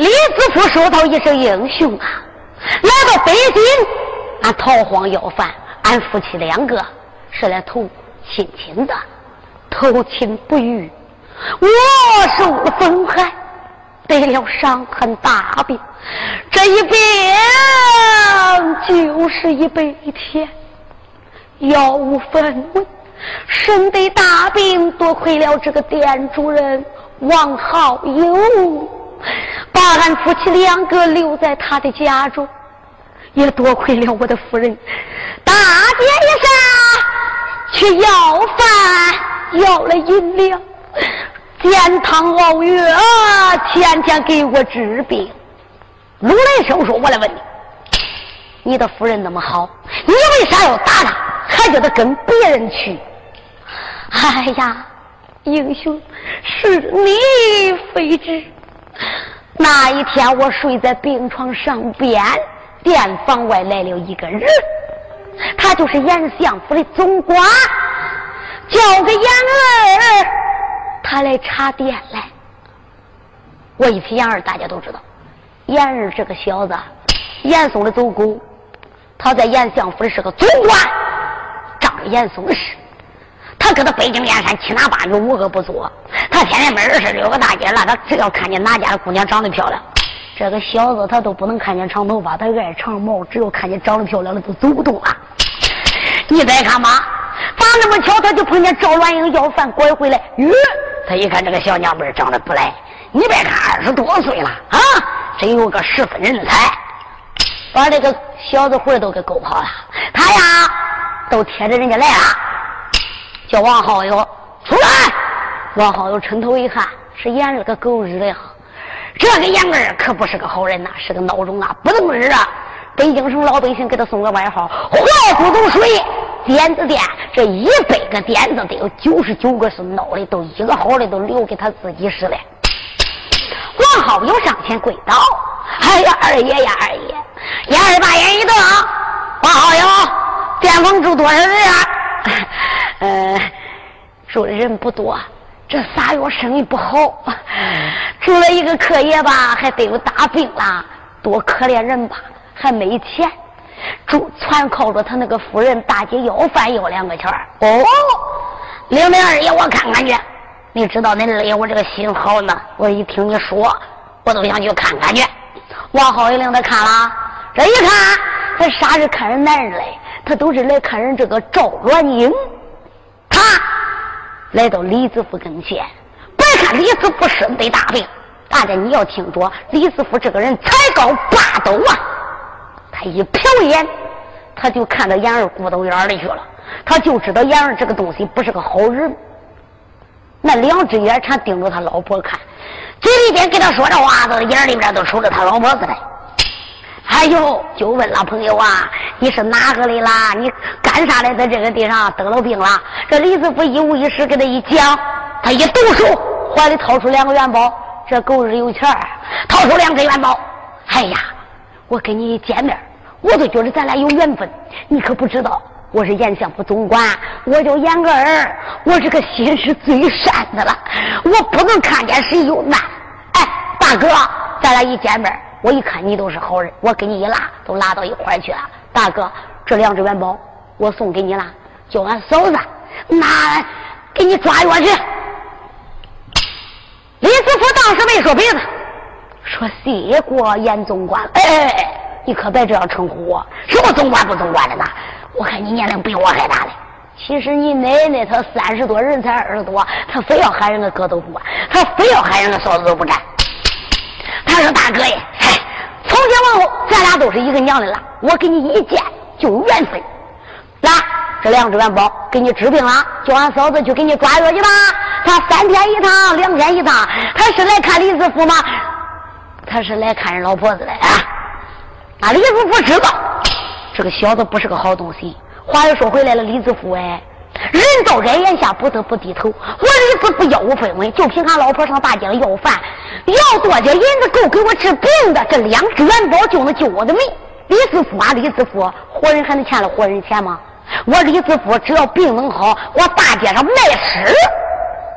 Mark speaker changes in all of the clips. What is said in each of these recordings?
Speaker 1: 李子夫说到一声英雄啊！来到北京，俺逃荒要饭，俺夫妻两个是来投亲亲的，投亲不遇，我受了风寒，得了伤痕大病，这一病就是一百天，药无分文，身得大病，多亏了这个店主人王好友，把俺夫妻两个留在他的家中，也多亏了我的夫人大街上去要饭，要了银两。煎汤熬药，天天给我治病。鲁雷生说：“我来问你，你的夫人那么好，你为啥要打她，还叫她跟别人去？”哎呀，英雄，是你非知。那一天，我睡在病床上边，店房外来了一个人，他就是严相府的总管，叫个严儿。他来查店来，我一提严儿，大家都知道，严儿这个小子，严嵩的走狗，他在严相府里是个总管，仗着严嵩的事，搁他北京燕山七拿八女无恶不作，他天天没事溜个大街了，他只要看见哪家的姑娘长得漂亮，这个小子他都不能看见长头发，他爱长毛，只要看见长得漂亮的都走不动了。你再看吧，咋那么巧，他就碰见赵兰英要饭拐回来，咦。他一看这个小娘们长得不赖，你别看二十多岁了啊，真有个十分人才，把这个小子魂都给勾跑了。他呀，都贴着人家来了，叫王好友出来。王好友抻头一看，是严二个狗日的！这个严二可不是个好人呐，是个孬种啊，不懂事啊。北京城老百姓给他送个外号“坏不懂水”。点子店这一百个点子，得有九十九个是孬的，都一个好的都留给他自己使了。王好友上前跪倒：“哎呀，二爷呀，二爷！眼儿把眼一瞪，王好友，店房住多少人啊？呃，住的人不多。这仨月生意不好，住了一个客爷吧，还得有大病啦，多可怜人吧，还没钱。”住全靠着他那个夫人大姐要饭要两个钱哦，领领二爷，我看看去。你知道恁二爷我这个心好呢，我一听你说，我都想去看看去。王好一领他看了，这一看，他啥是看人男人嘞？他都是来看人这个赵元英。他来到李子夫跟前，别看李子夫身得大病，大家你要听着，李子夫这个人才高八斗啊。他一瞟眼，他就看到严儿骨头眼里去了。他就知道严儿这个东西不是个好人。那两只眼全盯着他老婆看，嘴里边跟他说着话，子，眼里边都瞅着他老婆似的。哎呦，就问了朋友啊，你是哪个的啦？你干啥来，在这个地上得了病了？这李子夫一五一十给他一讲，他一抖手，怀里掏出两个元宝。这狗日有钱掏出两个元宝。哎呀，我跟你一见面。我都觉得咱俩有缘分，你可不知道，我是严相府总管，我叫严儿，我这个心是最善的了，我不能看见谁有难。哎，大哥，咱俩一见面，我一看你都是好人，我给你一拉，都拉到一块去了。大哥，这两只元宝我送给你了，叫俺嫂子拿给你抓药去。李子福当时没说别的，说谢过严总管。哎哎哎。你可别这样称呼我，什么总管不总管的呢？我看你年龄比我还大嘞。其实你奶奶她三十多，人才二十多，她非要喊人个哥都不管，她非要喊人个嫂子都不占。他说：“大哥呀，从今往后咱俩都是一个娘的了。我给你一见就缘分。来，这两只元宝给你治病了，叫俺嫂子去给你抓药去吧。他三天一趟，两天一趟。他是来看李子福吗？他是来看人老婆子的啊。”啊，李子福知道这个小子不是个好东西。话又说回来了，李子福哎，人到人言下不得不低头。我李子福腰无分文，就凭俺老婆上大街上要饭，要多少银子够给我治病的？这两只元宝就能救我的命。李子福啊，李子福，活人还能欠了活人钱吗？我李子福只要病能好，我大街上卖尸，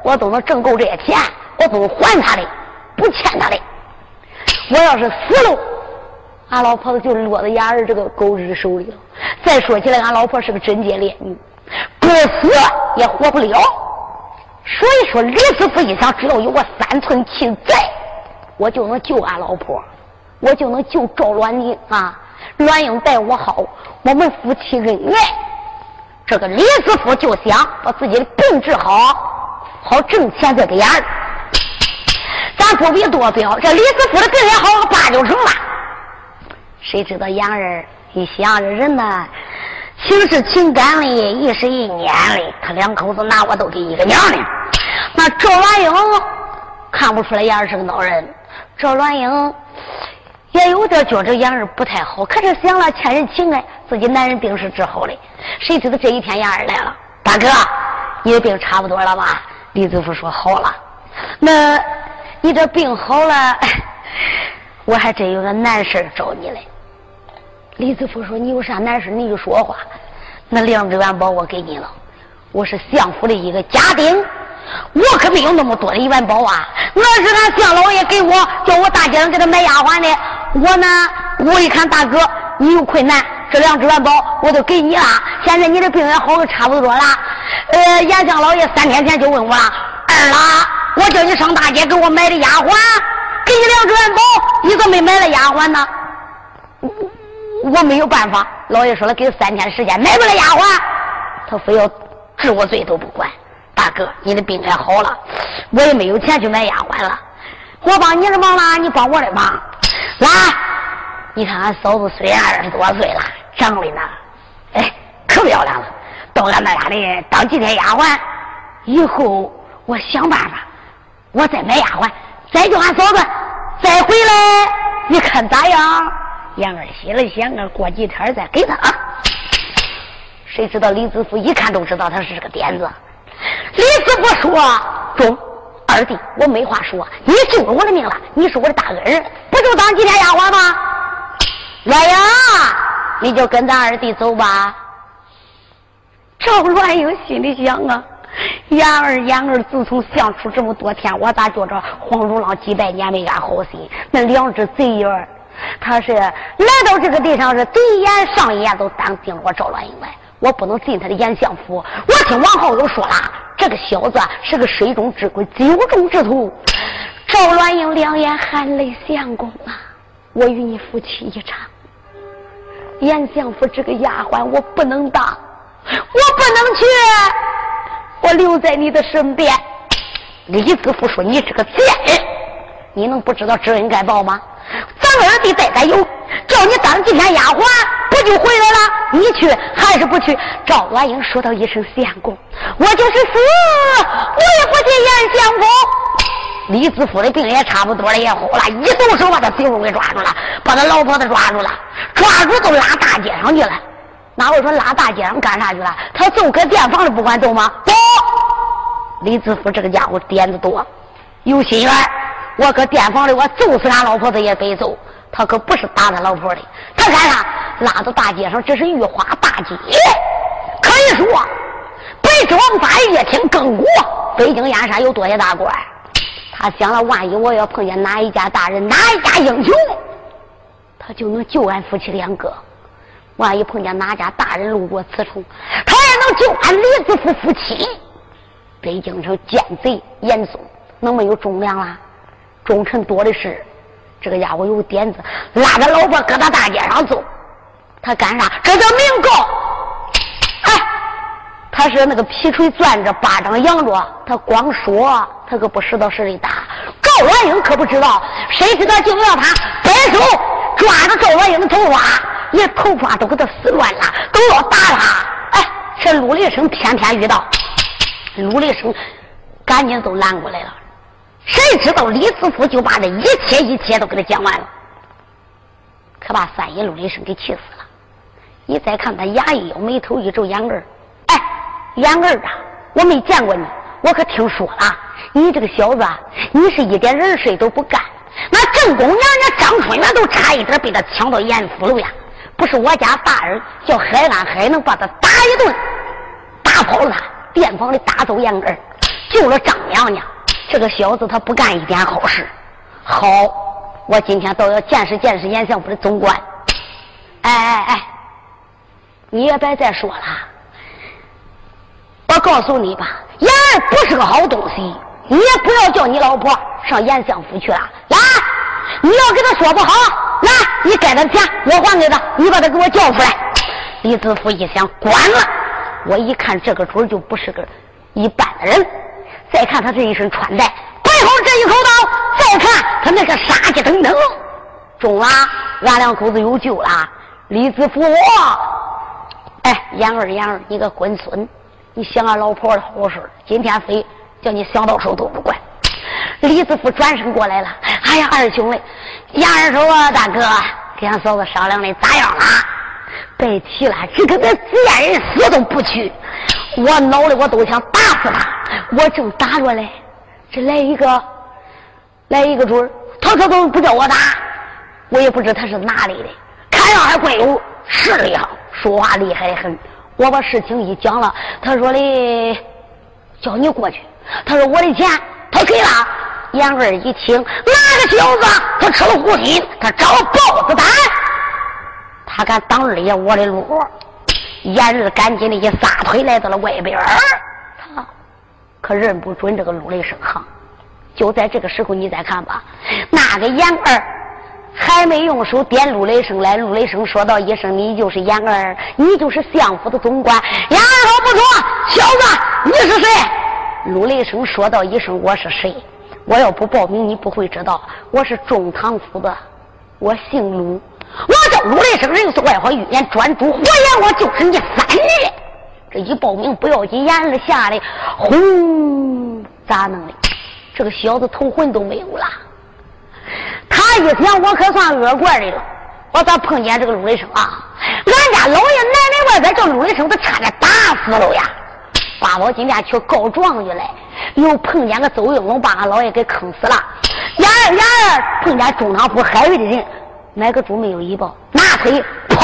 Speaker 1: 我都能挣够这些钱，我都能还他的，不欠他的。我要是死了，俺老婆子就落在伢儿这个狗日手里了。再说起来，俺老婆是个贞洁烈女，不死也活不了。所以说，李师傅一想，只要有个三寸气在，我就能救俺老婆，我就能救赵鸾英啊！鸾英待我好，我们夫妻恩爱。这个李师傅就想把自己的病治好，好挣钱再给伢儿。咱不必多表，这李师傅的病也好了，八九成了。谁知道杨儿一想，这人呢，情是情感的，意是意念的，他两口子拿我都给一个娘的。那赵兰英看不出来杨儿是个孬人，赵兰英也有点觉着杨儿不太好，可是想了欠人情哎，自己男人病是治好的，谁知道这一天杨儿来了，大哥，你的病差不多了吧？李子福说好了，那。你这病好了，我还真有个难事找你嘞。李子福说：“你有啥难事你就说话。那两只元宝我给你了，我是相府的一个家丁，我可没有那么多的元宝啊。那是俺相老爷给我，叫我大街上给他买丫鬟的。我呢，我一看大哥你有困难，这两只元宝我都给你了。现在你的病也好的差不多了。呃，严相老爷三天前就问我了，二啦。”我叫你上大街给我买的丫鬟，给你两只元宝，你怎么没买了丫鬟呢？我没有办法，老爷说了，给三天时间买不了丫鬟，他非要治我罪都不管。大哥，你的病也好了，我也没有钱去买丫鬟了。我帮你的忙了，你帮我的忙。来，你看俺嫂子虽然二十多岁了，长得呢，哎，可漂亮了。到俺那家里当几天丫鬟，以后我想办法。我再买丫鬟，再叫俺嫂子再回来，你看咋样？杨二心里想啊，过几天再给他。谁知道李子福一看都知道他是这个点子。李子福说：“中二弟，我没话说，你救了我的命了，你是我的大恩人，不就当几天丫鬟吗？来呀，你就跟咱二弟走吧。”赵乱英心里想啊。杨儿，杨儿，自从相处这么多天，我咋觉着黄鼠狼几百年没安好心？那两只贼眼儿，他是来到这个地上是第一眼上一眼都当定了我赵鸾英来，我不能进他的严相府。我听王浩又说了，这个小子是个水中之鬼，酒中之徒。赵鸾英两眼含泪，相公啊，我与你夫妻一场。严相府这个丫鬟我不能当，我不能去。我留在你的身边，李子福说：“你这个贱人，你能不知道知恩该报吗？咱二弟再敢有叫你当几天丫鬟，不就回来了？你去还是不去？”赵婉英说道一声：“相公，我就是死，我也不去见相公。”李子福的病也差不多了，也好了，一动手把他媳妇给抓住了，把他老婆子抓住了，抓住都拉大街上去了。哪会说拉大街上干啥去了？他就搁店房里不管走吗？走，李子福这个家伙点子多，有心眼我搁店房里，我揍死俺老婆子也得揍。他可不是打他老婆的，他干啥？拉到大街上，这是玉花大街，可以说北之王法夜听更国，北京燕山有多些大官。他想了，万一我要碰见哪一家大人，哪一家英雄，他就能救俺夫妻两个。万一碰见哪家大人路过此处，他也能救俺李子夫夫妻。北京城奸贼严嵩，能没有忠良啦？忠臣多的是。这个家伙有点子，拉着老婆搁他大街上走，他干啥？这叫明告。哎，他是那个皮锤攥着，巴掌扬着，他光说，他可不实到实的打。赵元英可不知道，谁知道就要他摆手抓着赵元英的头发。连头发都给他撕乱了，都要打他！哎，这陆立生天天遇到，陆立生赶紧都拦过来了。谁知道李子福就把这一切一切都给他讲完了，可把三爷陆立生给气死了。你再看他牙一咬，眉头一皱，眼儿，哎，眼儿啊，我没见过你，我可听说了，你这个小子啊，你是一点人事都不干，那正宫娘娘张春元都差一点被他抢到严府楼呀。不是我家大儿叫海安海能把他打一顿，打跑了他，店房里打走杨儿，救了张娘娘。这个小子他不干一点好事。好，我今天倒要见识见识严相府的总管。哎哎哎，你也别再说了。我告诉你吧，严儿不是个好东西，你也不要叫你老婆上严相府去了。来，你要跟他说不好，来，你该他钱我还给他，你把他给我叫出来。李子福一想，管了，我一看这个主就不是个一般的人，再看他这一身穿戴，背后这一口刀，再看他那个杀气腾腾，中了，俺两口子有救了。李子福，哎，杨二杨二，你个龟孙，你想俺老婆的好事，今天非叫你想到手都不管。李子福转身过来了，哎呀，二兄弟，杨二说啊，大哥，跟俺嫂子商量的咋样了？别提了，这个那贱人死都不去，我恼的我都想打死他。我正打着嘞，这来一个，来一个准儿他可都不叫我打，我也不知他是哪里的。看样还怪有势力哈，说话厉害的很。我把事情一讲了，他说的叫你过去。他说我的钱他给了。杨二一听，哪个小子他吃了虎心，他长了豹子胆，他敢挡二爷我的路。杨二赶紧的一撒腿来到了外边儿可认不准这个陆雷声行。就在这个时候，你再看吧，那个杨二。还没用手点陆雷声来，陆雷声说道一声：“你就是杨儿，你就是相府的总管。”杨二说：“不错，小子，你是谁？”陆雷声说道一声：“我是谁？我要不报名，你不会知道。我是中堂府的，我姓陆，我叫陆雷声，人是外号预言专诸，活言我就是你三爷。这一报名不要紧，杨儿吓得轰，咋弄的？这个小子头魂都没有了。”他一想，我可算恶怪的了。我咋碰见这个陆雷生啊？俺家老爷奶奶外边叫陆雷生，他差点打死了呀！八宝今天去告状去了，又碰见个邹应龙，把俺老爷给坑死了。伢儿伢儿碰见中堂府海瑞的人，哪个主没有一报？拿腿跑，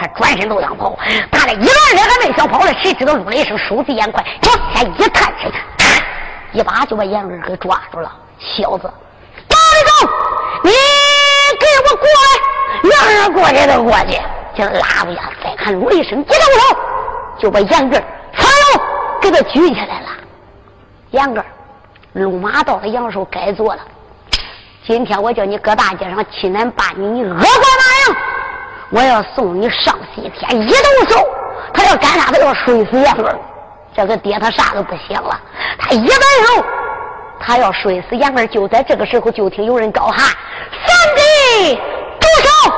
Speaker 1: 他转身都想跑，他这一乱人还没想跑呢，谁知道陆雷声手疾眼快，往前一探身，一把就把杨儿给抓住了，小子。你给我过来！让人过去就过去，就拉不下。再看陆一声，一动手就把杨根噌喽给他举起来了。杨根路马到了杨寿该做了。今天我叫你搁大街上欺男霸女，你恶贯满盈，我要送你上西天。一动手，他要干啥？他要摔死杨根。这个爹他啥都不想了，他一摆手。他要摔死杨二，就在这个时候，就听有人高喊：“三弟，住手！”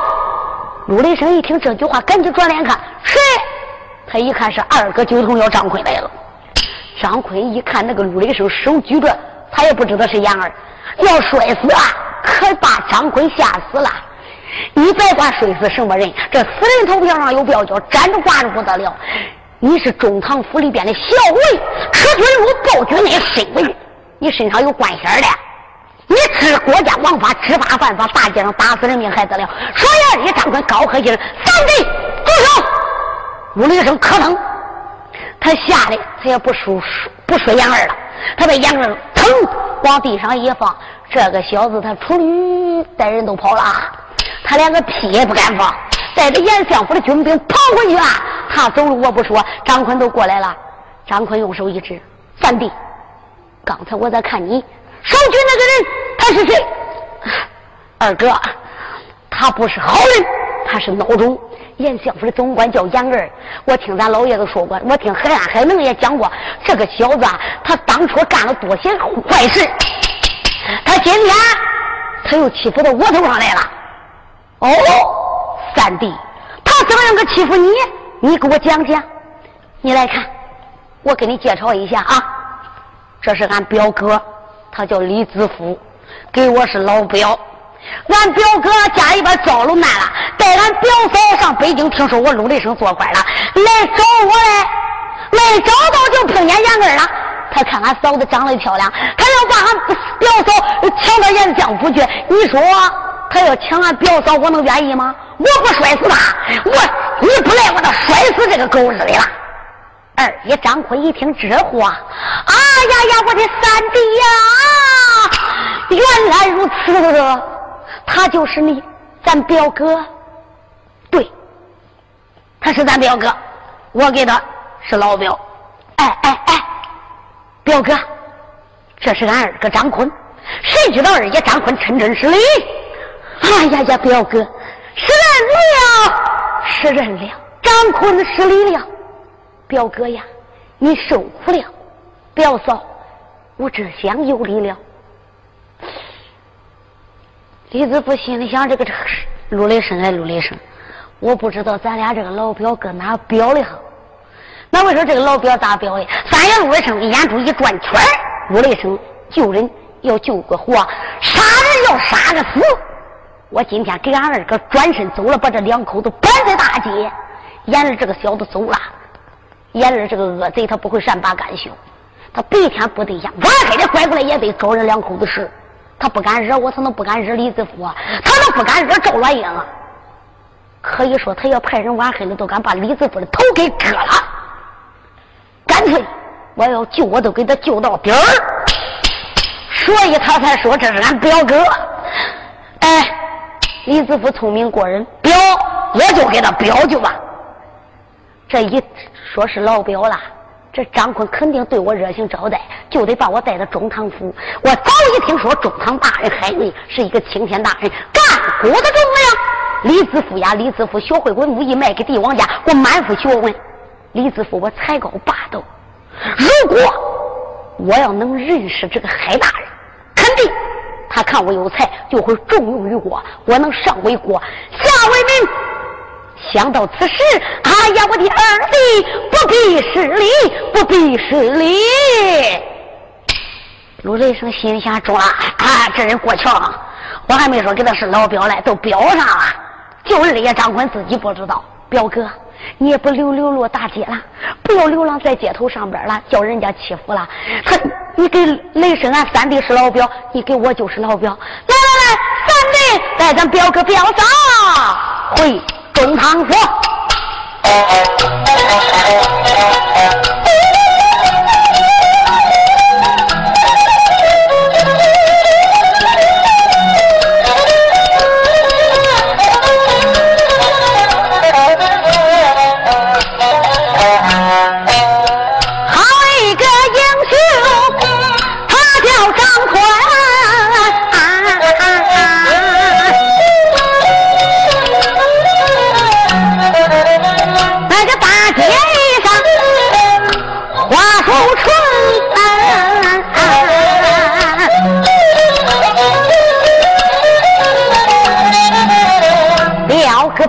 Speaker 1: 陆雷声一听这句话，赶紧转脸看谁？他一看是二哥九头要张坤来了。张坤一看那个陆雷声手举着，他也不知道是杨二，要摔死啊！可把张坤吓死了。你别管摔死什么人，这死人头票上有标叫，站着挂着不得了。你是中堂府里边的校尉，可军如暴君的身份。你身上有官衔的，你知国家王法，知法犯法，大街上打死人命还得了？说言里张坤高喝一声：“三弟，住手！”呜了一声，可能他吓得他也不说不说杨二了，他把杨二腾往地上一放，这个小子他出驴带人都跑了，他连个屁也不敢放，带着严相府的军兵跑回去啊。他走路我不说，张坤都过来了，张坤用手一指：“三弟。”刚才我在看你守军那个人，他是谁？二哥，他不是好人，他是孬种。严相府的总管叫严二，我听咱老爷子说过，我听海安海能也讲过，这个小子啊他当初干了多些坏事，他今天他又欺负到我头上来了。哦，三弟，他怎么样个欺负你？你给我讲讲。你来看，我给你介绍一下啊。这是俺表哥，他叫李子福，给我是老表。俺表哥家里边遭了难了，带俺表嫂上北京，听说我陆雷声做官了，来找我来，没找到就碰见杨根了。他看俺嫂子长得漂亮，他要把俺表嫂抢到严相府去。你说他要抢俺表嫂，我能愿意吗？我不摔死他，我你不来，我就摔死这个狗日的了。二爷张坤一听这话，啊呀呀，我的三弟呀，原来如此，他就是你，咱表哥。对，他是咱表哥，我给他是老表。哎哎哎，表哥，这是俺二哥张坤。谁知道二爷张坤称真是理？哎呀呀，表哥，是人了，是人了，张坤是理了。表哥呀，你受苦了。表嫂，我这厢有礼了。李子福心里想：这个这个陆雷声哎，陆雷声，我不知道咱俩这个老表搁哪表的哈。那我说这个老表咋表的？三爷陆雷声眼珠一转圈陆雷声救人要救个活，杀人要杀个死。我今天给俺二哥转身走了，把这两口子绑在大街。眼儿这个小子走了，眼儿这个恶贼他不会善罢甘休，他白天不对象，晚黑的拐过来也得找人两口子事。他不敢惹我，他能不敢惹李子福啊？他能不敢惹赵乱英啊？可以说，他要派人晚黑了，都敢把李子福的头给割了。干脆，我要救，我都给他救到底儿。所以他才说这是俺表哥。哎，李子福聪明过人，表我就给他表去吧。这一说是老表了。这张坤肯定对我热情招待，就得把我带到中堂府。我早一听说中堂大人海瑞是一个青天大人，干活的重量。李子富呀，李子富学会文武艺，卖给帝王家，我满腹学问。李子富我才高八斗。如果我要能认识这个海大人，他看我有才，就会重用于我。我能上为国，下为民。想到此时，哎呀，我的二弟不必失礼，不必失礼。陆雷声心里想：中了啊，这人过桥了，我还没说给他是老表嘞，都表上了。就二爷张坤自己不知道。表哥，你也不流流落大街了，不要流浪在街头上班了，叫人家欺负了。他，你给雷声俺三弟是老表，你给我就是老表。来来来，三弟带咱表哥表嫂回。中堂府。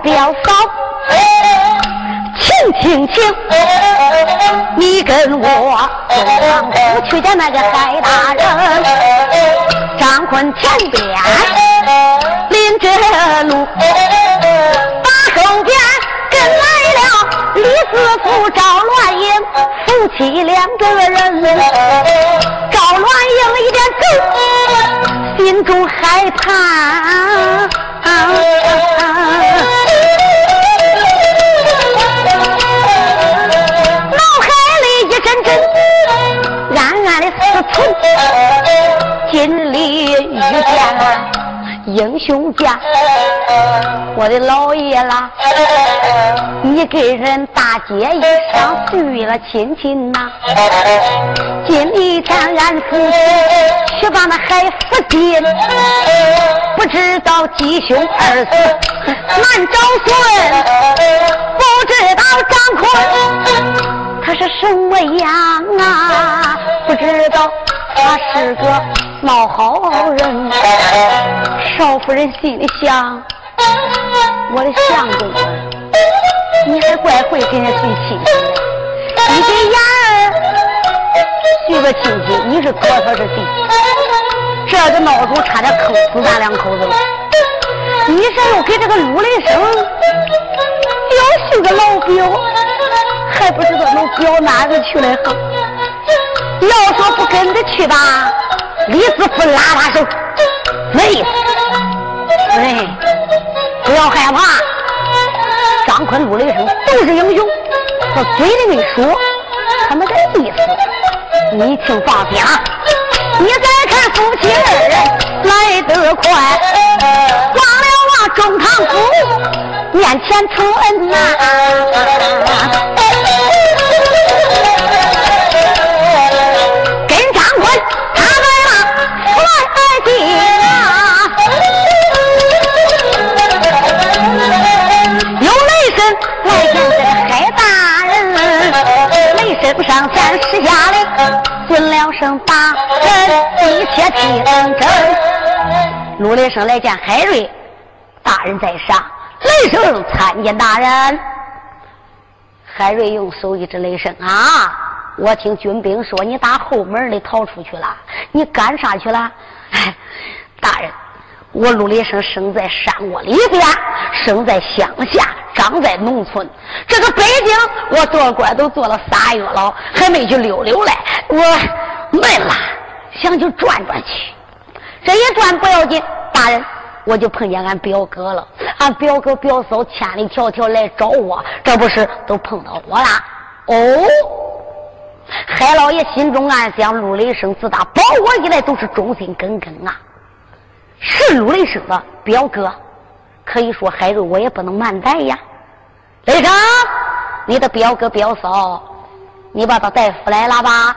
Speaker 1: 表嫂，请请请，你跟我中堂府去见那个海大人。张坤前边临着路，把后边跟来了李四福、赵乱英夫妻两个人。赵乱英一边走，心中害怕。遇见了英雄家，我的老爷啦，你给人大街一上续了亲亲呐。今天俺夫妻去把那海福进，不知道吉凶二死难找孙，不知道张坤。他是什么样啊？不知道，他是个老好人。少夫人心里想：我的相公，你还怪会给人随亲你给眼儿随个亲戚，你是多少是弟？这个闹钟差点扣死咱两口子了。你说又给这个陆雷声又许个老表。还不知道能表哪个去了好。要说不跟着去吧，李子福拉拉手，累死。哎，不要害怕，张坤、陆雷声都是英雄，他嘴里没说，他那个意思，你请放心啊。你再看夫妻二人。来得快。忘了我中堂府面前承恩呐。不，上前施下令，尊了声大人，一切听真。陆雷声来见海瑞大人在上，雷声参见大人。海瑞用手一指雷声啊，我听军兵说你打后门里逃出去了，你干啥去了？哎，大人，我陆雷生生在山窝里边，生在乡下，长在农村。这个北京我做官都做了仨月了，还没去溜溜嘞。我闷了，想去转转去。这一转不要紧，大人，我就碰见俺表哥了。俺表哥表嫂千里迢迢来找我，这不是都碰到我了？哦，海老爷心中暗想：陆雷生自打保我以来都是忠心耿耿啊，是陆雷声的表哥，可以说海瑞我也不能慢待呀。雷声，你的表哥表嫂，你把他带回来了吧？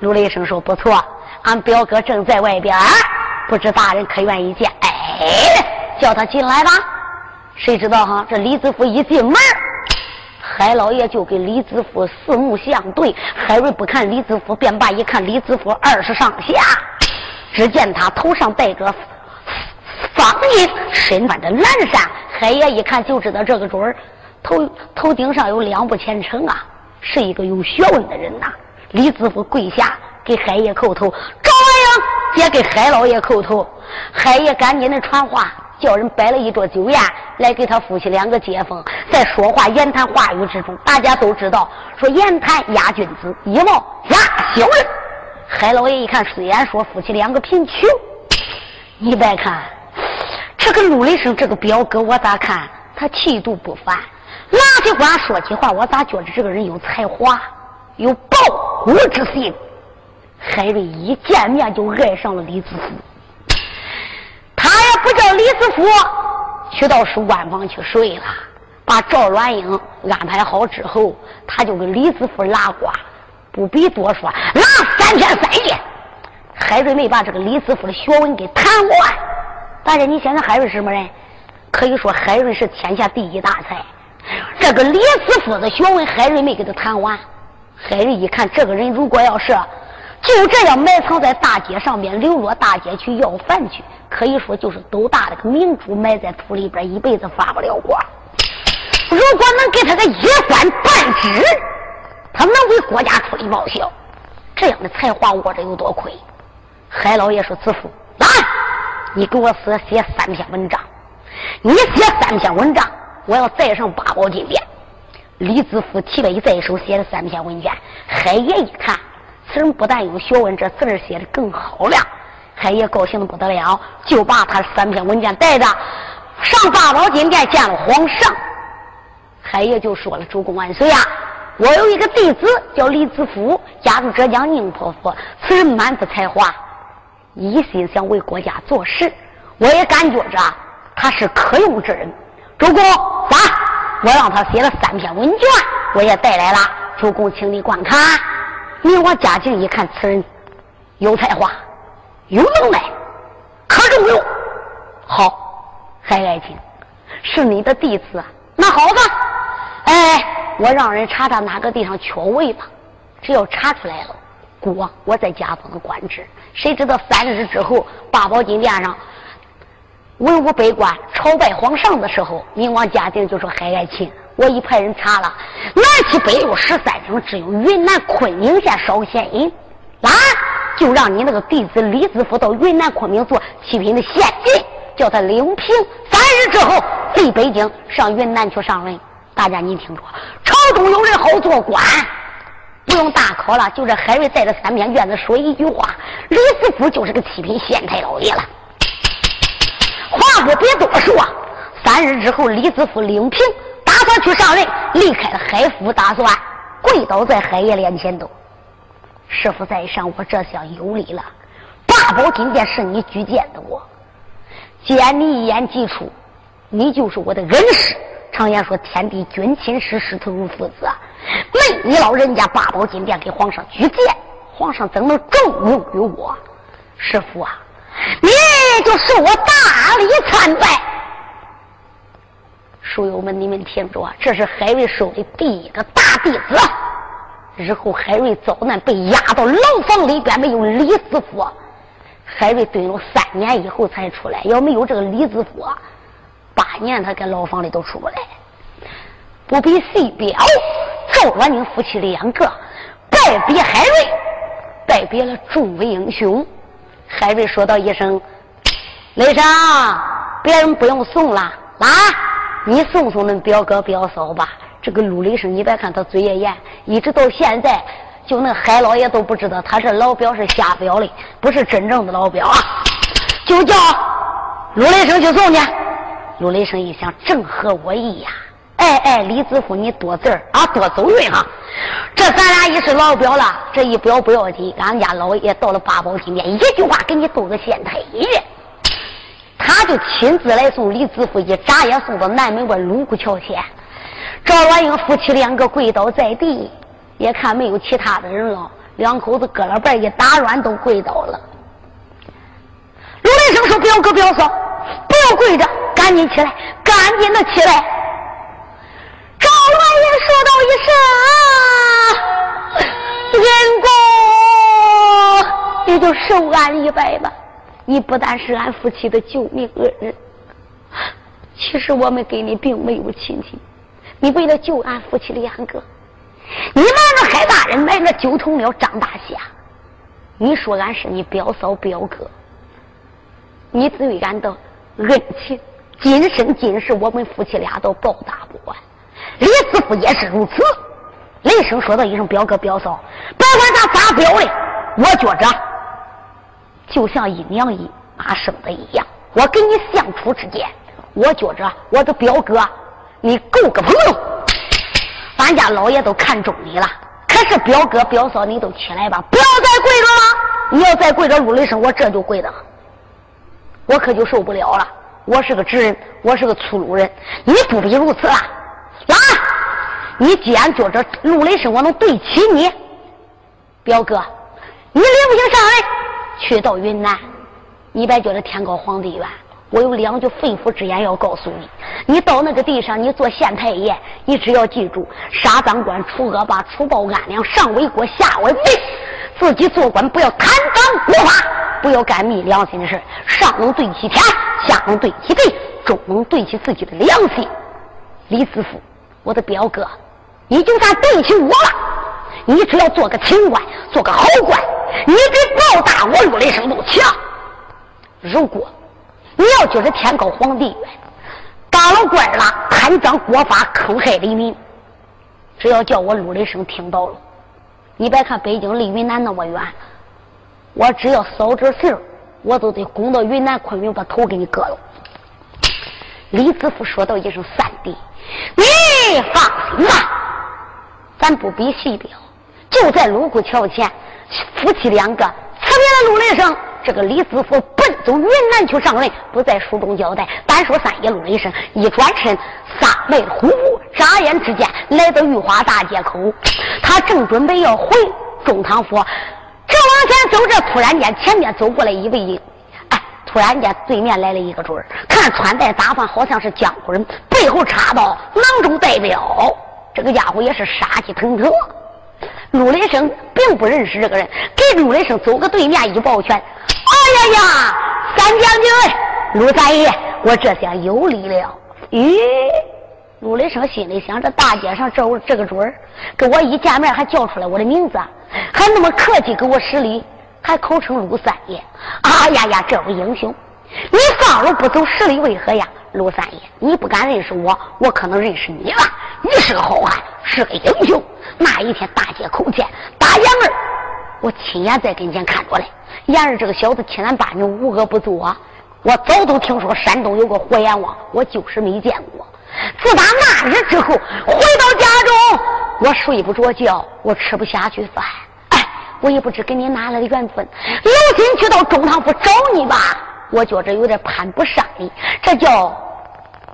Speaker 1: 卢雷声说：不错，俺表哥正在外边。不知大人可愿意见？哎，叫他进来吧。谁知道哈？这李子福一进门，海老爷就跟李子福四目相对。海瑞不看李子福，便罢；一看李子福，二十上下。只见他头上戴着方巾，身穿着蓝衫。海爷一看就知道这个准儿，头头顶上有两步前程啊，是一个有学问的人呐。李子福跪下给海爷叩头。也给海老爷叩头，海爷赶紧的传话，叫人摆了一桌酒宴来给他夫妻两个接风。在说话言谈话语之中，大家都知道说言谈压君子，一貌压小人。海老爷一看，虽然说夫妻两个贫穷，你别看这个陆雷生这个表哥，我咋看他气度不凡，拿起话说起话，我咋觉得这个人有才华，有抱负之心。海瑞一见面就爱上了李子福，他也不叫李子福去到书官房去睡了，把赵鸾英安排好之后，他就跟李子福拉呱，不必多说，拉三天三夜。海瑞没把这个李子福的学问给谈完。大人，你想想海瑞是什么人？可以说海瑞是天下第一大才。这个李子福的学问，海瑞没给他谈完。海瑞一看，这个人如果要是……就这样埋藏在大街上面，流落大街去要饭去，可以说就是斗大的个明珠埋在土里边，一辈子发不了光。如果能给他个一官半职，他能为国家出力报效。这样的才华握着有多亏？海老爷说：“子父，来，你给我写写三篇文章。你写三篇文章，我要再上八宝金殿。”李子夫提笔在手写了三篇文件。海爷一看。此人不但有学问，这字儿写的更好了。海爷高兴的不得了，就把他三篇文件带着上八宝金殿见了皇上。海爷就说了：“主公万岁呀！我有一个弟子叫李子福，家住浙江宁波府。此人满腹才华，一心想为国家做事。我也感觉着他是可用之人。主公，走，我让他写了三篇文卷，我也带来了。主公，请你观看。”你我嘉靖一看，此人有才华，有能耐，可重用。好，海爱卿，是你的弟子。那好吧，哎，我让人查查哪个地方缺位吧。只要查出来了，国我再加封官职。谁知道三日之后，八宝金殿上文武百官朝拜皇上的时候，明王嘉靖就说：“海爱卿。”我已派人查了，南七北六十三省，只有云南昆明县少县尹，来，就让你那个弟子李子福到云南昆明做七品的县尹，叫他领平。三日之后回北京，上云南去上任。大家你听着，朝中有人好做官，不用大考了。就这海瑞带着三篇卷子说一句话，李子福就是个七品县太老爷了。话不别多说，三日之后李子福领平。打算去上任，离开了海府，打算跪倒在海爷脸前，都师傅在上，我这下有礼了。八宝金殿是你举荐的，我既然你一眼即出，你就是我的恩师。常言说，天地君亲师，师徒如父子。没你老人家八宝金殿给皇上举荐，皇上怎能重用于我？师傅啊，你就受我大礼参拜。书友们，你们听着啊，这是海瑞收的第一个大弟子。日后海瑞遭难，被押到牢房里边，没有李师傅。海瑞蹲了三年以后才出来，要没有这个李子福，八年他搁牢房里都出不来。不比细表，赵万宁夫妻两个拜别海瑞，拜别了众位英雄。海瑞说道一声：“雷生，别人不用送了，来，你送送恁表哥表嫂吧。”这个陆雷声，你别看他嘴也严，一直到现在。就那海老爷都不知道他是老表是瞎表的，不是真正的老表啊！就叫陆雷声去送去。陆雷声一想，正合我意呀！哎哎，李子夫，你多字儿啊，多走运哈！这咱俩一是老表了，这一表不要紧，俺家老爷到了八宝金殿，一句话给你斗个县太爷。他就亲自来送李子夫，一眨眼送到南门外卢沟桥前。赵元英夫妻两个跪倒在地。也看没有其他的人了，两口子搁了背一打软都跪倒了。卢雷声说：“表哥表嫂，不要跪着，赶紧起来，赶紧的起来。”赵元英说道一声：“恩公，你就受俺一拜吧。你不但是俺夫妻的救命恩人，其实我们跟你并没有亲戚。你为了救俺夫妻两个。”你瞒着海大人，瞒着九头鸟张大侠，你说俺是你表嫂表哥，你对俺的恩情，今生今世我们夫妻俩都报答不完。李师傅也是如此。雷声说道一声表哥表嫂，别管他咋表的，我觉着就像一娘一妈生的一样。我跟你相处之间，我觉着我的表哥，你够个朋友。俺家老爷都看中你了，可是表哥表嫂，你都起来吧，不要再跪着了。你要再跪着，陆雷声，我这就跪着，我可就受不了了。我是个直人，我是个粗鲁人，你不必如此了。来，你既然觉着陆雷声我能对起你，表哥，你领不领上来？去到云南，你别觉得天高皇帝远。我有两句肺腑之言要告诉你：你到那个地上，你做县太爷，你只要记住，杀赃官、除恶霸、除暴安良，上为国，下为民。自己做官不要贪赃枉法，不要干昧良心的事上能对得起天，下能对得起地，中能对起自己的良心。李子福，我的表哥，你就算对起我了，你只要做个清官，做个好官，你比报答我陆雷声都强。如果。你要觉得天高皇帝远，当了官了，贪赃国法，坑害黎民，只要叫我陆雷声听到了，你别看北京离云南那么远，我只要扫这信我都得攻到云南昆明，把头给你割了。李子福说道一声：“三弟，你放心吧，咱不比细表，就在卢沟桥前，夫妻两个辞别了陆雷声。”这个李子福奔走云南去上任，不在书中交代。单说三爷陆雷声，一转身，撒眉虎步，眨眼之间来到玉华大街口。他正准备要回中堂府，正往前走着，突然间前面走过来一位，突然间对面来了一个准儿，看穿戴打扮好像是江湖人，背后插刀，囊中带镖，这个家伙也是杀气腾腾。陆雷声并不认识这个人，给陆雷声走个对面一抱拳。哎呀呀，三将军，陆三爷，我这下有礼了。咦，陆雷声心里想：这大街上这这个准儿，跟我一见面还叫出来我的名字，还那么客气给我施礼，还口称陆三爷。哎呀呀，这位英雄，你放了不走实力为何呀？陆三爷，你不敢认识我，我可能认识你了。你是个好汉，是个英雄。那一天大街口见，大爷们儿。我亲眼在跟前看着嘞，言儿这个小子千男八女无恶不作，我早都听说山东有个火阎王，我就是没见过。自打那日之后，回到家中，我睡不着觉，我吃不下去饭，我也不知跟你哪来的缘分，有心去到中堂府找你吧。我觉着有点攀不上你，这叫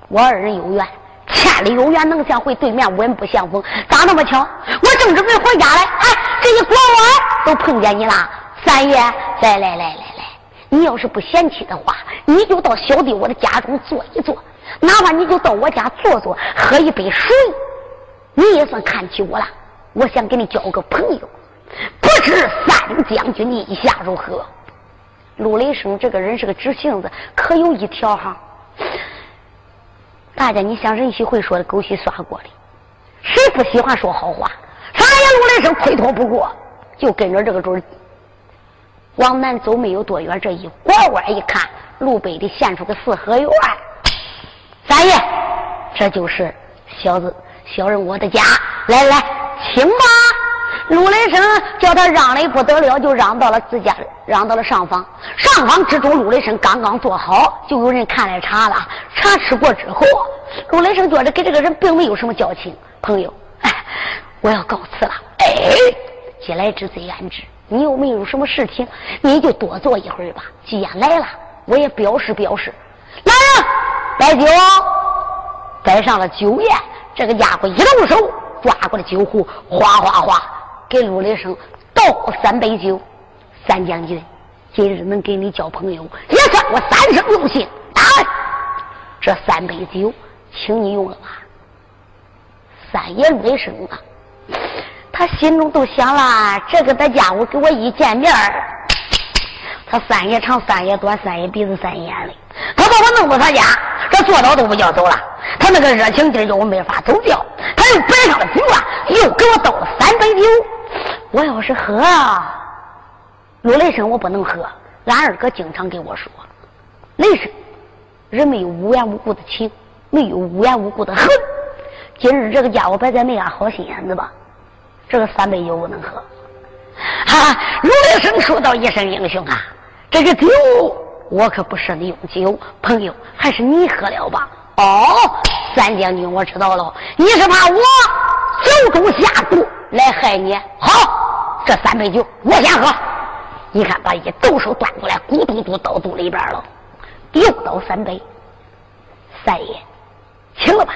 Speaker 1: 我二人有缘，千里有缘能相会，对面稳不相逢。咋那么巧？我正准备回家来，哎，这一拐弯都碰见你了。三爷，来来来来来，你要是不嫌弃的话，你就到小弟我的家中坐一坐，哪怕你就到我家坐坐，喝一杯水，你也算看起我了。我想跟你交个朋友，不知三将军意下如何？陆雷生这个人是个直性子，可有一条哈。大家，你想任喜会说的狗血刷锅的，谁不喜欢说好话？啥也陆雷生推脱不过，就跟着这个准往南走没有多远，这一拐弯一看，路北的现出个四合院。三爷，这就是小子小人我的家，来来，请吧。陆雷生叫他让的不得了，就让到了自家，让到了上方。上方之中，陆雷生刚刚坐好，就有人看来茶了。茶吃过之后，陆雷生觉得跟这个人并没有什么交情，朋友，哎，我要告辞了。哎，既来之则安之，你又没有什么事情，你就多坐一会儿吧。既然来了，我也表示表示。来人，摆酒，摆上了酒宴。这个家伙一动手，抓过了酒壶，哗哗哗。给陆雷生倒三杯酒，三将军，今日能跟你交朋友，也算我三生有幸。来，这三杯酒，请你用了吧。三爷陆雷声啊，他心中都想了，这个的家伙给我一见面他三爷长，三爷短，三爷鼻子，三眼的，他把我弄到他家，这坐倒都不叫走了。他那个热情劲叫我没法走掉。他又摆上了酒啊，又给我倒了三杯酒。我要是喝，陆雷声我不能喝。俺二哥经常跟我说，雷声人没有无缘无故的情，没有无缘无故的恨。今日这个家伙摆在没安好心眼子吧？这个三杯酒我能喝。哈，陆雷声说道一声英雄啊，这个酒我可不舍得用酒，朋友还是你喝了吧。哦，三将军我知道了，你是怕我酒中下毒。来害你！好，这三杯酒我先喝。你看，把一抖手端过来，咕嘟嘟倒肚里边了。又倒三杯。三爷，请了吧。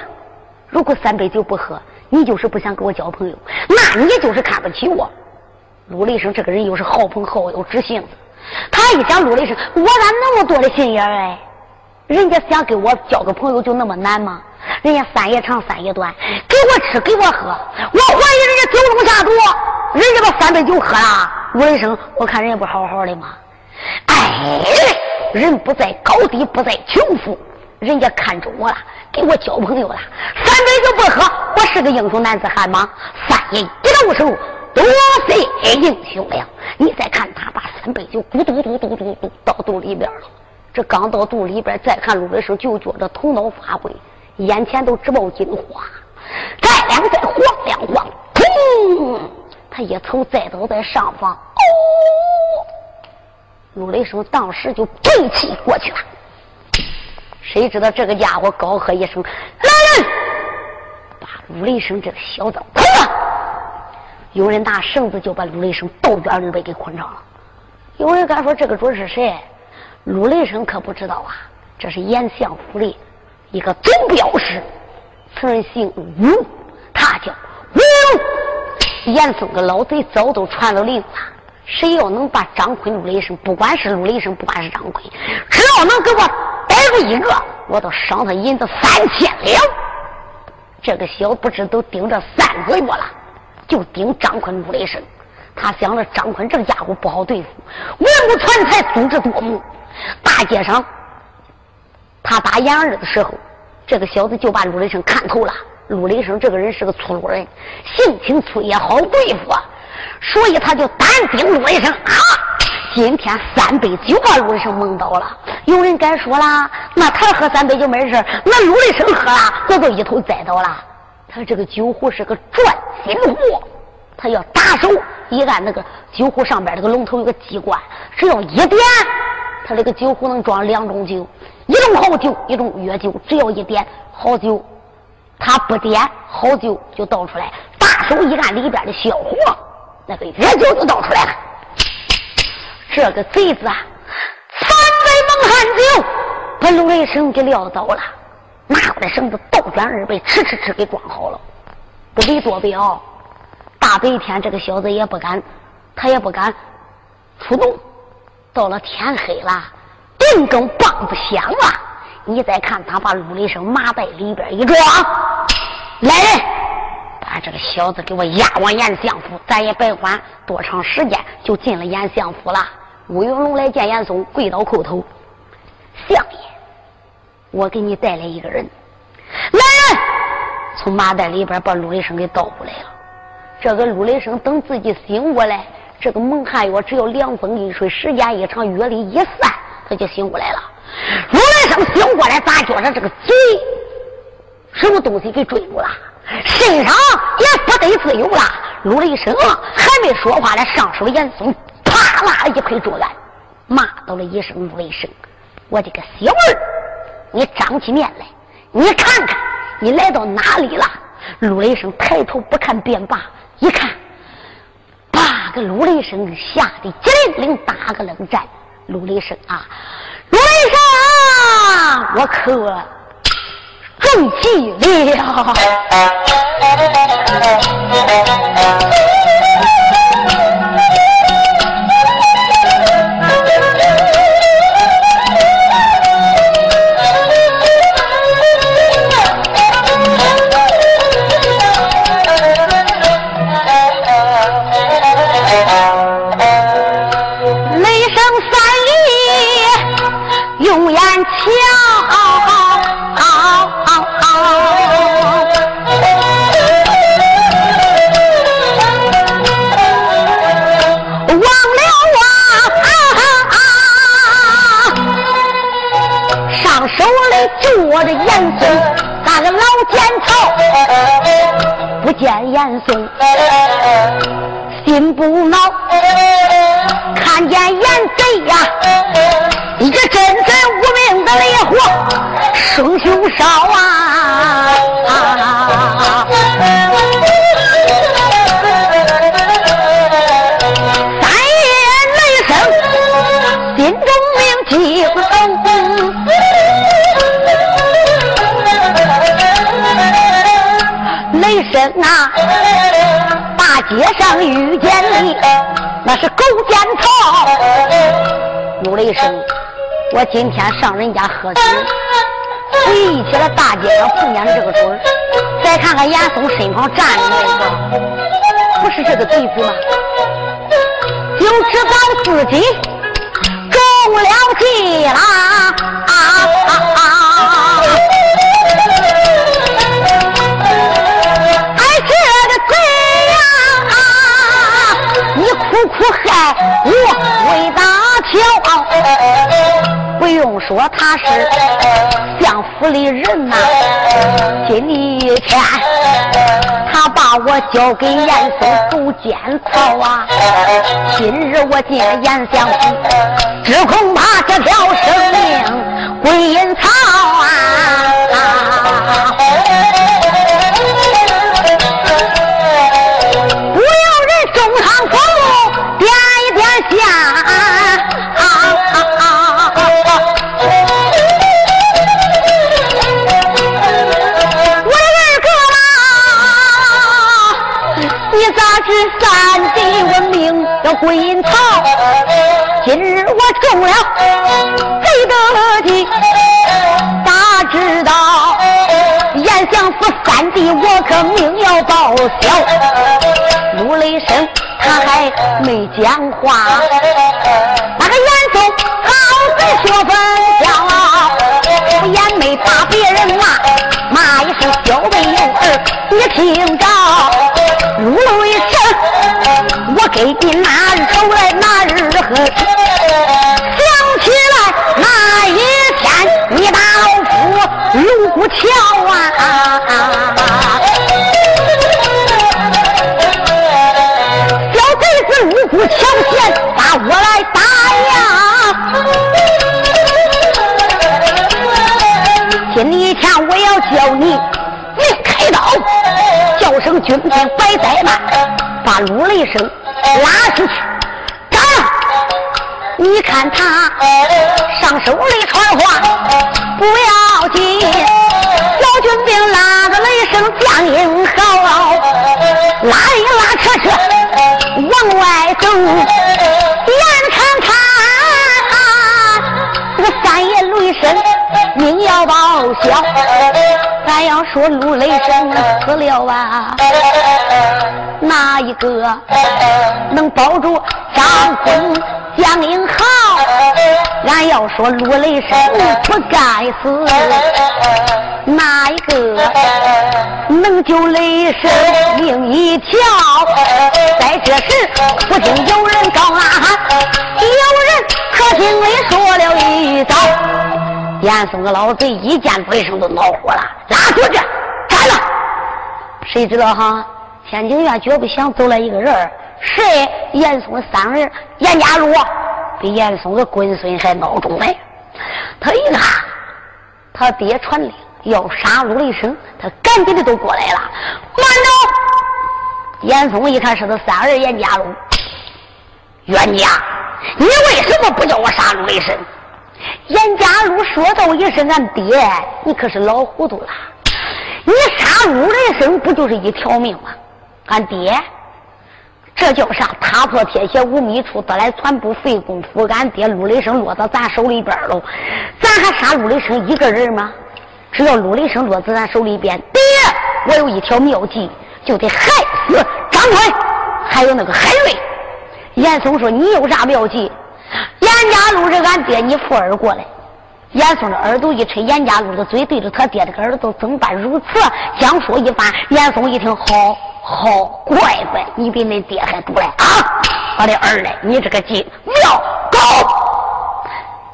Speaker 1: 如果三杯酒不喝，你就是不想跟我交朋友，那你就是看不起我。陆雷生这个人又是好朋好友知性子，他一想，陆雷生，我咋那么多的心眼哎？人家想跟我交个朋友就那么难吗？人家三爷长三爷短，给我吃给我喝，我怀疑人家酒中下毒，人家把三杯酒喝了。吴雷生，我看人家不好好的吗？哎，人不在高低，不在穷富，人家看中我了，给我交朋友了。三杯酒不喝，我是个英雄男子汉吗？三爷一动手，多谢英雄了。你再看他把三杯酒咕嘟嘟嘟嘟嘟倒肚里边了，这刚到肚里边，再看陆雷生就觉着头脑发昏。眼前都直冒金花，再两再晃两晃，砰！他一头栽倒在上方。哦，陆雷声当时就背气过去了。谁知道这个家伙高喝一声：“来人！”把陆雷声这个小子捆了。有人拿绳子就把陆雷声倒卷里边给捆上了。有人敢说这个准是谁？陆雷声可不知道啊，这是严相府里。一个总镖师，此人姓吴，他叫吴龙。严嵩个老贼早都传了令了，谁要能把张坤、陆雷声，不管是陆雷声，不管是张坤，只要能给我逮住一个，我都赏他银子三千两。这个小不知都盯着三个月了，就盯张坤、陆雷声。他想着张坤这个家伙不好对付，文武全才，组织多谋，大街上。他打杨二的时候，这个小子就把陆雷生看透了。陆雷生这个人是个粗鲁人，性情粗也好对付，所以他就单盯陆雷声。啊，今天三杯酒把陆雷生蒙倒了。有人敢说啦？那他喝三杯就没事那陆雷生喝了，我就一头栽倒了。他这个酒壶是个转心壶，他要打手一按那个酒壶上边这个龙头有个机关，只要一点，他这个酒壶能装两种酒。一种好酒，一种药酒，只要一点好酒，他不点好酒就倒出来。大手一按里边的小火，那个药酒就倒出来了。这个贼子啊，三杯猛就把陆雷生给撂倒了，拿过来绳子倒转二倍，哧哧哧给装好了。不给多表，大白天这个小子也不敢，他也不敢出动。到了天黑了，定更棒子响了，你再看他把陆雷生麻袋里边一装，来人，把这个小子给我押往严相府，咱也别管多长时间，就进了严相府了。吴云龙来见严嵩，跪倒叩头，相爷，我给你带来一个人，来人，从麻袋里边把陆雷生给倒过来了。这个陆雷生等自己醒过来。这个蒙汗药只要凉风一吹，时间一长，药力一散，他就醒过来了。陆来生醒过来，咋觉着这个嘴什么东西给追住了，身上也不得自由了。陆雷生还没说话呢，上手严嵩啪啦一拍桌案，骂到了一声：“陆雷生，我这个小儿，你张起面来，你看看你来到哪里了？”陆雷生抬头不看便罢，一看。这陆雷声吓得激灵灵打个冷战。陆雷声啊，陆雷声，我可中计了。见严嵩心不恼，看见严贼呀，一阵阵无名的烈火生凶烧街上遇见你，那是狗奸曹。陆雷声，我今天上人家喝酒，回忆起了大街上碰见的这个准儿。再看看严嵩身旁站的那个，不是这个贼子吗？就知道自己中了计啦！啊啊啊！我为大乔，不用说他是相府里人呐。今天他把我交给严嵩狗奸曹啊！今日我进严相府，只恐怕这条生命归阴曹啊！归阴曹，今日我中了贼得计，大知道严相府三弟，我可命要报销。陆雷声他还没讲话，那个严嵩好嘴说分晓，眼没把别人骂，骂一声小辈幼儿，你听着，陆雷声，我给你拿。想起来那一天，你打老夫卢沟桥啊！小贼子卢沟桥前把我来打呀！今天我要叫你命开刀，叫声军兵摆在那，把陆雷声拉出去。你看他上手里传话不要紧，小军兵拉着雷声将英豪，拉一拉车车往外走，眼看他这个三爷雷声命要报销，说陆雷声死了啊，哪一个能保住张坤？江英豪，俺要说陆雷声不该死，哪一个能救雷声命一条？在这时，不听有人高呐喊，有人可听雷说了一招。严嵩个老贼一见雷声都恼火了，拉出去斩了。谁知道哈？天津院绝不想走来一个人谁？严嵩三儿严家禄比严嵩的龟孙还孬种嘞！他一看，他爹传令要杀陆雷声，他赶紧的都过来了。慢着！严嵩一看是他三儿严家禄，冤家，你为什么不叫我杀陆雷声？严家禄说道一声：“俺爹，你可是老糊涂了！你杀陆雷声不就是一条命吗？俺爹。”这叫啥？踏破铁鞋无觅处，得来全不费功夫。俺爹陆雷声落到咱手里边喽，咱还杀陆雷声一个人吗？只要陆雷声落在咱手里边，爹，我有一条妙计，就得害死张坤，还有那个海瑞。严嵩说：“你有啥妙计？”严家禄是俺爹，你附耳过来。严嵩的耳朵一吹，严家禄的嘴对着他爹的耳朵怎么办如此？讲说一番，严嵩一听，好。好，乖乖，你比恁爹还毒嘞啊！我的儿嘞，你这个计妙高！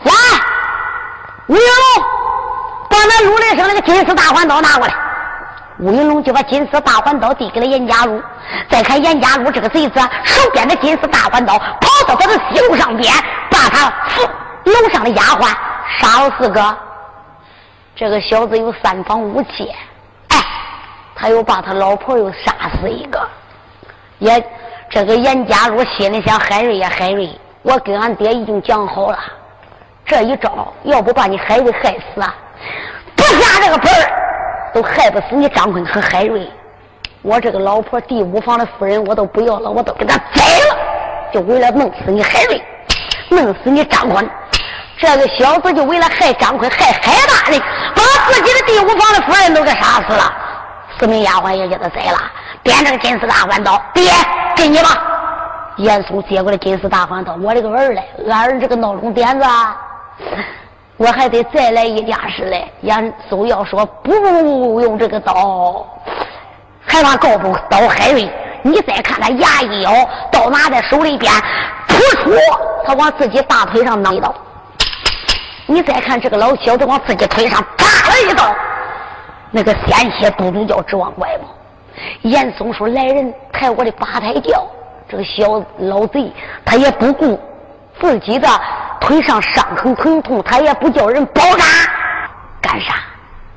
Speaker 1: 来，吴云龙，把那陆雷声那个金丝大环刀拿过来。吴云龙就把金丝大环刀递给了严家禄。再看严家禄这个贼子，手边的金丝大环刀跑到他的西路上边，把他楼上的丫鬟杀了四个。这个小子有三房五妾。他又把他老婆又杀死一个，也这个严家禄心里想：海瑞呀，海瑞，我跟俺爹已经讲好了，这一招要不把你海瑞害死啊，不下这个本儿都害不死你张坤和海瑞。我这个老婆第五房的夫人我都不要了，我都给他宰了，就为了弄死你海瑞，弄死你张坤。这个小子就为了害张坤，害海大人，把自己的第五房的夫人都给杀死了。四名丫鬟也给他宰了，点着金丝大环刀，爹给你吧。严嵩接过来金丝大环刀，我这个儿嘞，俺儿这个闹钟点子，我还得再来一架势嘞。严嵩要说不用这个刀，害怕告不到海瑞。你再看他牙一咬，刀拿在手里边，突出他往自己大腿上弄一刀。你再看这个老小子往自己腿上扎了一刀。那个鲜血嘟嘟叫直往外冒。严嵩说：“来人，抬我的八抬轿。”这个小老贼他也不顾自己的腿上伤痕疼痛，他也不叫人包扎，干啥？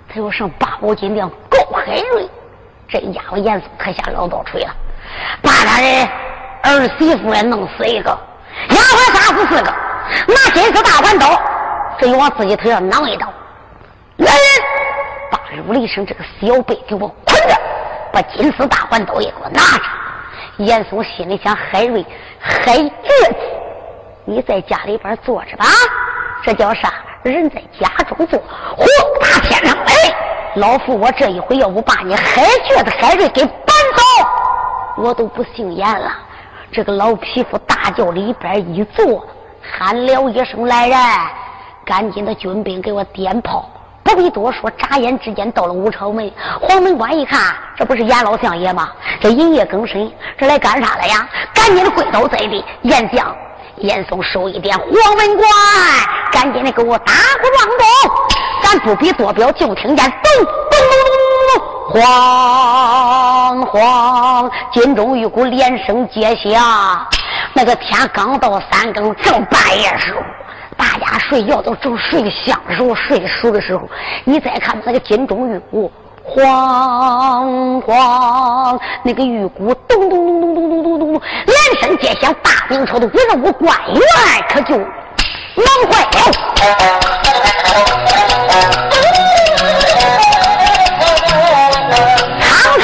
Speaker 1: 他要上八宝金殿告海瑞。这家伙严嵩可下老道锤了，把他的儿媳妇也弄死一个，丫鬟杀死四个，拿金丝大环刀，这又往自己腿上攮一刀。来人！把陆雷声这个小辈给我捆着，把金丝大环刀也给我拿着。严嵩心里想：海瑞，海绝子，你在家里边坐着吧。这叫啥？人在家中坐，火打天上来。老夫我这一回要不把你海绝子海瑞给搬走，我都不姓严了。这个老匹夫大轿里边一坐，喊了一声：“来人，赶紧的军兵给我点炮。”不必多说，眨眼之间到了武朝门。黄门关一看，这不是严老相爷吗？这一夜更深，这来干啥来呀？赶紧的跪倒在地，严相，严嵩手一点，黄门关，赶紧的给我打鼓撞钟。咱不必多表，就听见咚咚咚咚咚，咣咣，金钟玉鼓连声接响。那个天刚到三更，正半夜时候。大家睡觉都正睡香的时候，睡熟的时候，你再看那个金钟玉鼓，咣咣，那个玉鼓咚咚咚咚咚咚咚咚咚连声接响，大明朝的文武官员可就忙坏了。堂堂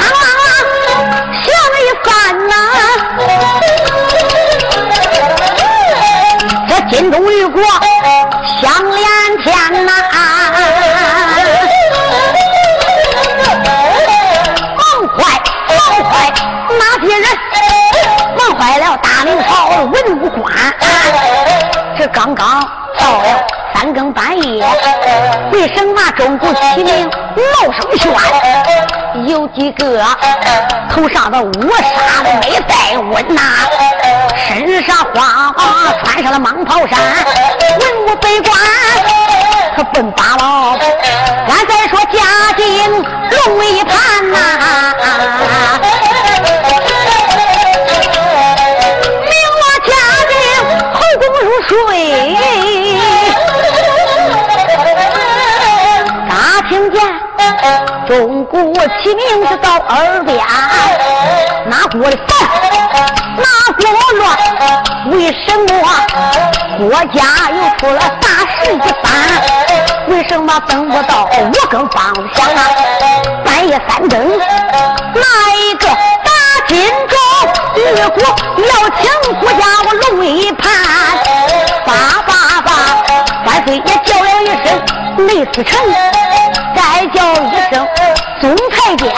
Speaker 1: 响一番呐，这金钟玉国响连么钟鼓齐鸣，闹声喧？有几个头上的乌纱没戴稳呐，身上花花穿上了蟒袍衫，文武百官可奔八老。俺再说家境龙一盘呐。鼓齐鸣是到耳边？哪国的饭，哪国乱？为什么国家又出了大事一般？为什么等不到五更方响啊？半夜三更，哪一个打金钟？玉国要请国家我龙一盘，叭叭叭，万岁爷叫了一声内司臣，叫一声总太监，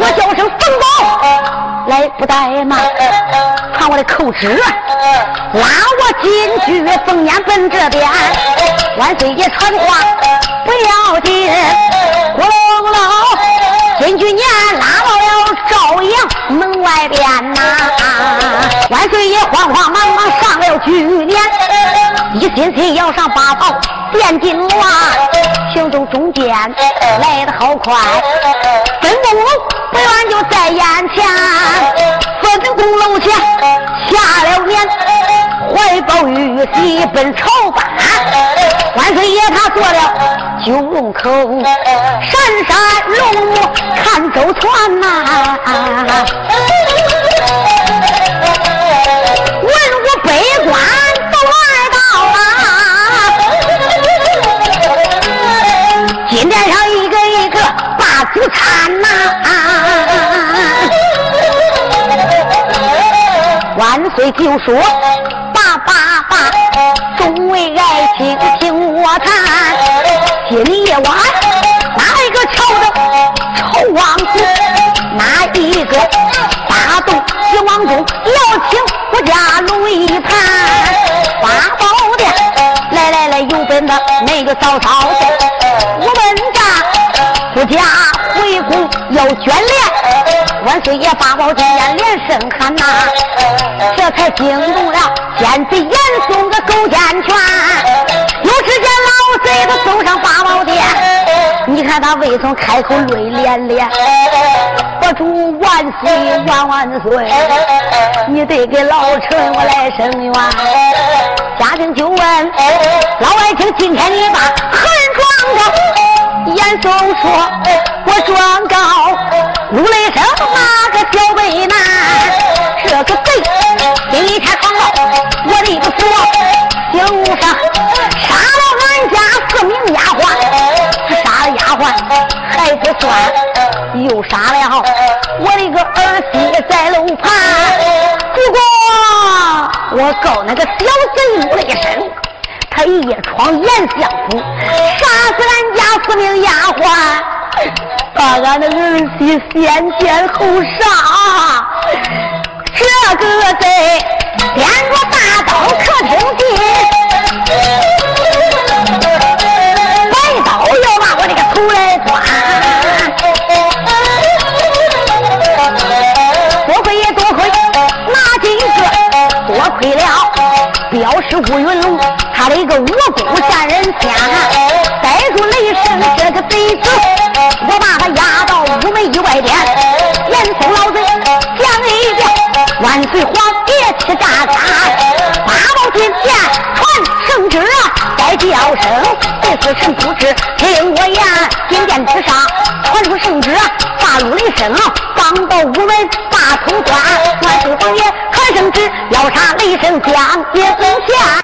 Speaker 1: 我叫声冯宝，来不怠慢，传我的口旨，拉我进去凤年奔这边，万岁爷传话不要紧，咕隆隆，进去年拉到了朝阳门外边呐。万岁爷慌慌忙忙上了居年，一心心要上八宝殿金銮，行走中间来得好快，分公不远就在眼前，分公楼前下了年，怀抱玉玺奔朝班，万岁爷他坐了九龙口，闪闪龙看舟船呐。不参呐！万岁就说：“爸爸爸，众位爱卿听我谈。今夜晚哪一个朝的丑王子？哪一个大动兴王中要请我家龙一盘？八宝殿来来来，有本的那个嫂嫂的，我问家”要眷恋，万岁爷八宝金殿连声喊呐，这才惊动了奸贼严嵩的狗奸权。有只见老贼他走上八宝殿，你看他未曾开口泪连连。我祝万岁万万岁，你得给老臣我来伸冤。家丁就问老爱卿，今天你把何人撞着？严嵩说。我状告陆雷声那个小北男，这个贼今天闯到我的府，刑上杀了俺家四名丫鬟，杀了丫鬟还不算，又杀了我的个儿媳在楼盘。不过我告那个小贼陆雷声，他一夜闯严相府，杀死俺家四名丫鬟。把俺的儿媳先奸后杀，这个贼掂着大刀可挺劲，白刀要把我这个头来钻。多亏也多亏哪几个，多亏了镖师乌云龙，他的一个武功吓人天，逮住雷神这个贼子。我把他押到午门以外边，严嵩老贼讲一遍，万岁皇爷气炸炸，八宝金殿传圣旨啊，再叫声第四臣不知听我言，金殿之上传出圣旨啊，大陆雷声啊，放到午门大通关，万岁皇爷。传圣旨，要杀雷声响也不响。